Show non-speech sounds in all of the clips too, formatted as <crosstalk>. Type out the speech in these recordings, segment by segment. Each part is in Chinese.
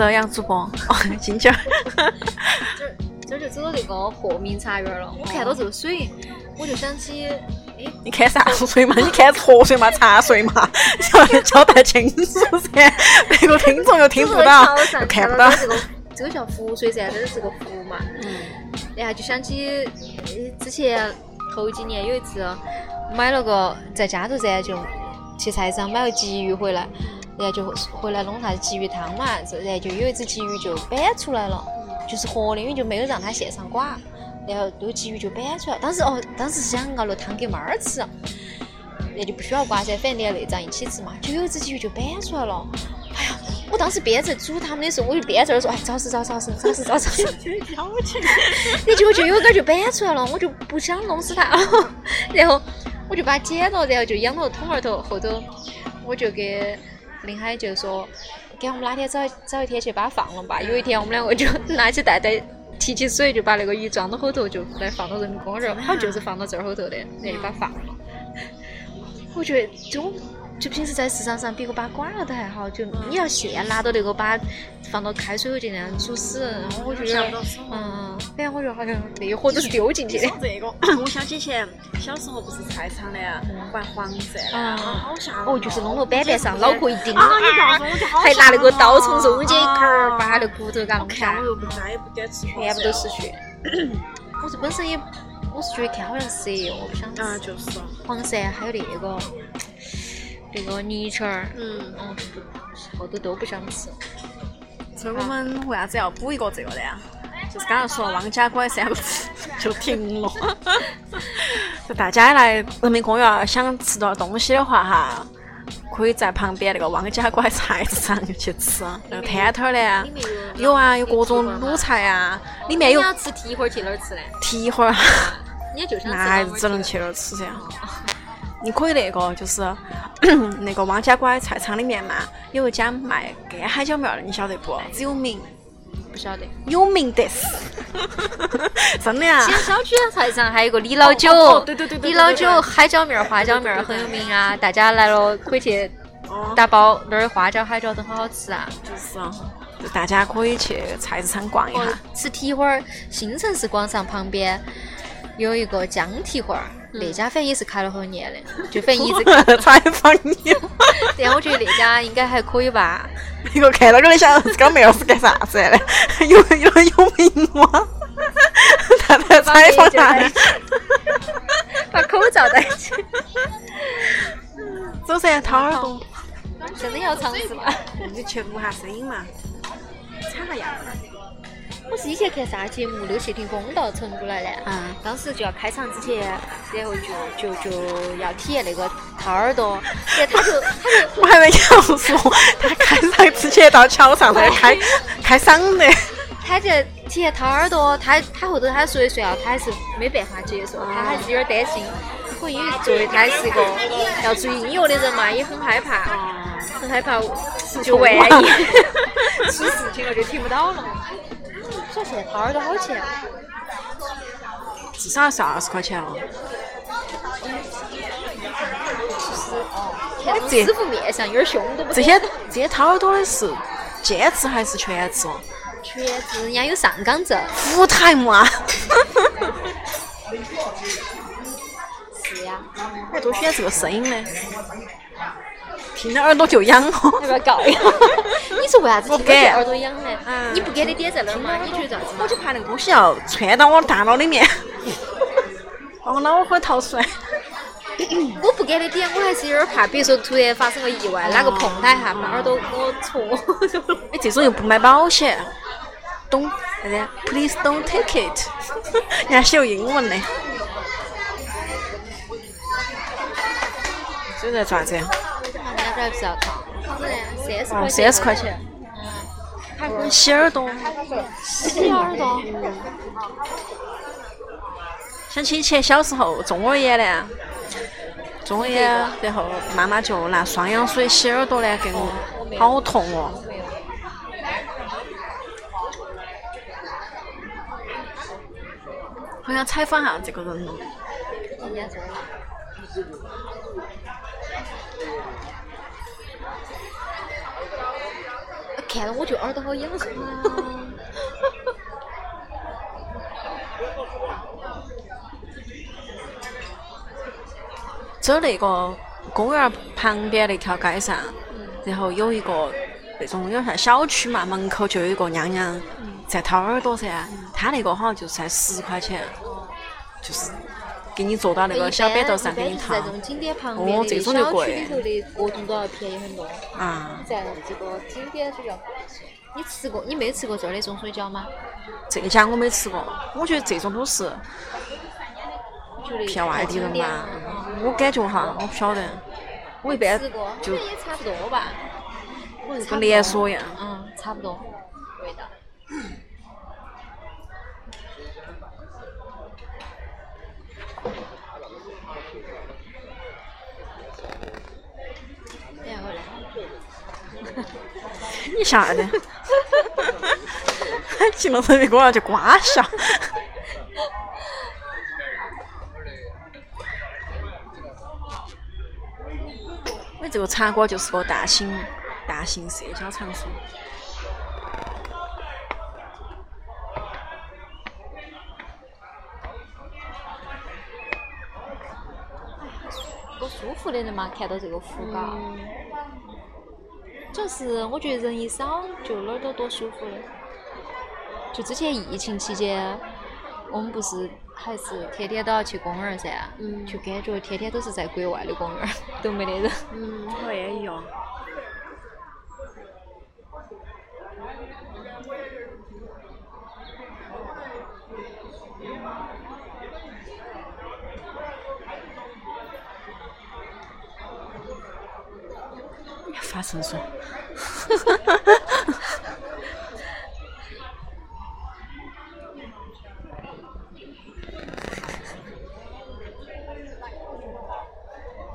来，这样主播，<laughs> 哦，进去儿。这儿就走到那个鹤鸣茶园了。我看到这个水，我就想起，哎，你看啥水嘛？你看河水嘛？茶水嘛？要交代清楚噻，那个听众又听不到，又看不到。这个这个叫湖水噻，这是个湖嘛。嗯。然后就想起之前头几年有一次买了个在家头噻，就去菜市场买了鲫鱼回来，然后就回来弄啥子鲫鱼汤嘛，然后就有一只鲫鱼就搬出来了。就是活的，因为就没有让它线上刮，然后那个鲫鱼就搬出来。当时哦，当时是想熬了汤给猫儿吃，那就不需要刮噻，反正连内脏一起吃嘛。就有一只鲫鱼就搬出来了。哎呀，我当时边在煮它们的时候，我就边在那说：“哎，找死找死找死找死找死！”你结果就有根就搬出来了，我就不想弄死它了。<laughs> 然后我就把它捡了，然后就养到桶儿头后头，我就给林海就说。给我们哪天找找一天去把它放了吧。有一天我们两个就拿起袋袋，提起水就把那个鱼装到后头，就来放到人民公园好像就是放到这儿后头的，然后就把它放了。我觉得就。就平时在市场上，别个把管了都还好，就你要现拿到那个把放到开水后就那样煮死，然后我觉得，嗯，反正我觉得好像那一盒都是丢进去的。这个，我想起以前小时候不是菜场的玩黄鳝啊，好吓哦，就是弄到板板上，脑壳一钉，还拿那个刀从中间一儿把那骨头给弄下。我又不再也不敢吃全部都是血。我是本身也，我是觉得看好像蛇，我不想吃。啊，就是。黄鳝还有那个。那个泥鳅儿，嗯，嗯，后头都不想吃。所以我们为啥子要补一个这个的呀？就是刚刚说“汪家拐”三个字 <laughs> 就停了。<laughs> 就大家来人民公园想吃点东西的话哈，可以在旁边那个汪家拐菜市场去吃。那个摊摊儿的，有啊，有各种卤菜啊，里面有。你要吃蹄花儿去哪儿吃呢？蹄花儿，你就想那还是只能去那儿吃噻。你可以 <clears throat> 那个就是那个汪家拐菜场里面嘛，有一家卖干海椒面的，你晓得不？只有名，不晓得。有名得是，<laughs> 真的啊！前小区的菜场还有个李老九，对对对李老九海椒面、花椒面很有名啊，<laughs> 大家来了可以去打包那儿花椒、海椒都很好吃啊。就是啊，大家可以去菜市场逛一下。吃蹄花儿，新城市广场旁边有一个姜蹄花儿。那家反正也是开了好多年的，<laughs> 就反正一直采访你。<laughs> 但我觉得那家应该还可以吧。那个看到个你想这个妹儿是干啥子的？<laughs> 有有有名吗？他在采访他。把口罩戴起。走噻，掏耳朵。真的要尝试吗？你去录下声音嘛，插下牙。我是以前看啥节目，那个谢霆锋到成都来的，嗯，当时就要开场之前，然后就就就要体验那个掏耳朵，然后他就他就，<laughs> 我还没要说，他开场之前到桥上来开 <laughs> 开嗓的，他就体验掏耳朵，他他后头他说的说啊，他还是没办法接受，他还是有点担心，可能因为作为他是一个要做音乐的人嘛，也很害怕，很害怕，就万一出事情了就听不到了。掏耳朵好钱？至少是二十块钱哦，看师傅面相有点凶，都不。这些这些掏耳朵的是兼职还是全职？<laughs> 全职，人家有上岗证。五台木啊！<laughs> 是呀。还多喜欢这个声音呢。听到耳朵就痒哦，要不要告一下？<laughs> 你说为啥子听着耳朵痒呢？你不给的点在哪儿嘛？你觉得咋子？我就怕那个东西要窜到我大脑里面，<laughs> 把我脑壳掏出来。<coughs> 我不给的点，我还是有点怕，比如说突然发生个意外，哪个碰它一下，把耳朵给我戳。哎，这种又不买保险，Don't 啥子？Please don't take it。<laughs> 人家写有英文的。这在做啥子？还不是要掏？三十块三十块钱。嗯。洗耳朵。洗耳朵。想起以前小时候中耳炎呢，中耳炎，然后妈妈就拿双氧水洗耳朵呢，给我好痛哦。好想采访下这个人看到我就耳朵好痒。走那个公园旁边那条街上，然后有一个那种有点像小区嘛，门口就有一个娘娘在掏耳朵噻，她那个好像就才十块钱，就是给你坐到那个小板凳上给你掏在。这种景点旁边哦这种就贵里头的各种都要便宜很多。啊，在这个景点你吃过？你没吃过这儿的粽水饺吗？这家我没吃过，我觉得这种都是骗外地人吧。我感觉哈，我不晓得，我一般吃过，就也差不多吧。跟连锁一样。嗯，差不多味道。然后呢？你啥子？进了人民公园就瓜笑。我这个茶馆就是个大型大型社交场所。多舒服的人嘛，看到这个湖嘎。嗯主要是我觉得人一少，就哪儿都多舒服的。就之前疫情期间，我们不是还是天天都要去公园儿噻，嗯就感觉天天都是在国外的公园儿，<laughs> 都没得人。嗯，我也一样。发生说，<laughs>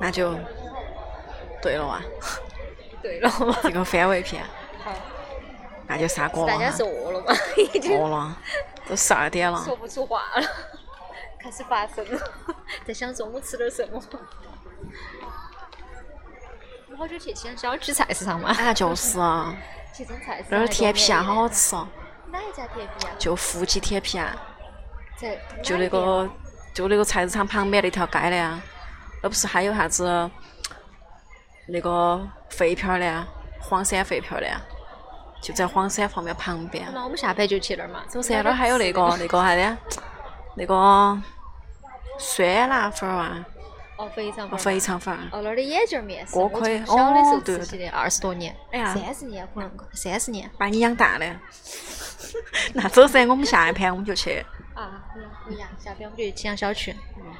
那就对了哇，对了嘛，这个番外篇，好，那就杀锅了大家是饿了吗，<laughs> 已经。饿了，都十二点了。说不出话了，<laughs> 开始发声了，在想中午吃点什么。我好久去西安小区菜市场嘛，啊，就是啊，<laughs> 去中菜市场那儿甜皮啊，好好吃。哦。哪一家甜皮啊？就富记甜皮啊，在就那个就那个菜市场旁边那条街的啊，那不是还有啥子那个废片儿的啊，黄山废片儿的啊，就在黄山旁边旁边。那我们下班就去那儿嘛。走噻，那儿还有那个那个啥的，那个酸辣粉儿啊，哦，肥肠粉哦那儿的眼镜面是我锅盔从小的时候吃起的，二十多年，哎呀三十年可能三十年把你养大了。<laughs> 那走噻，我们下一盘我们就去。啊，可以啊，下盘我们就去青阳小区，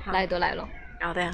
来都来了。要得。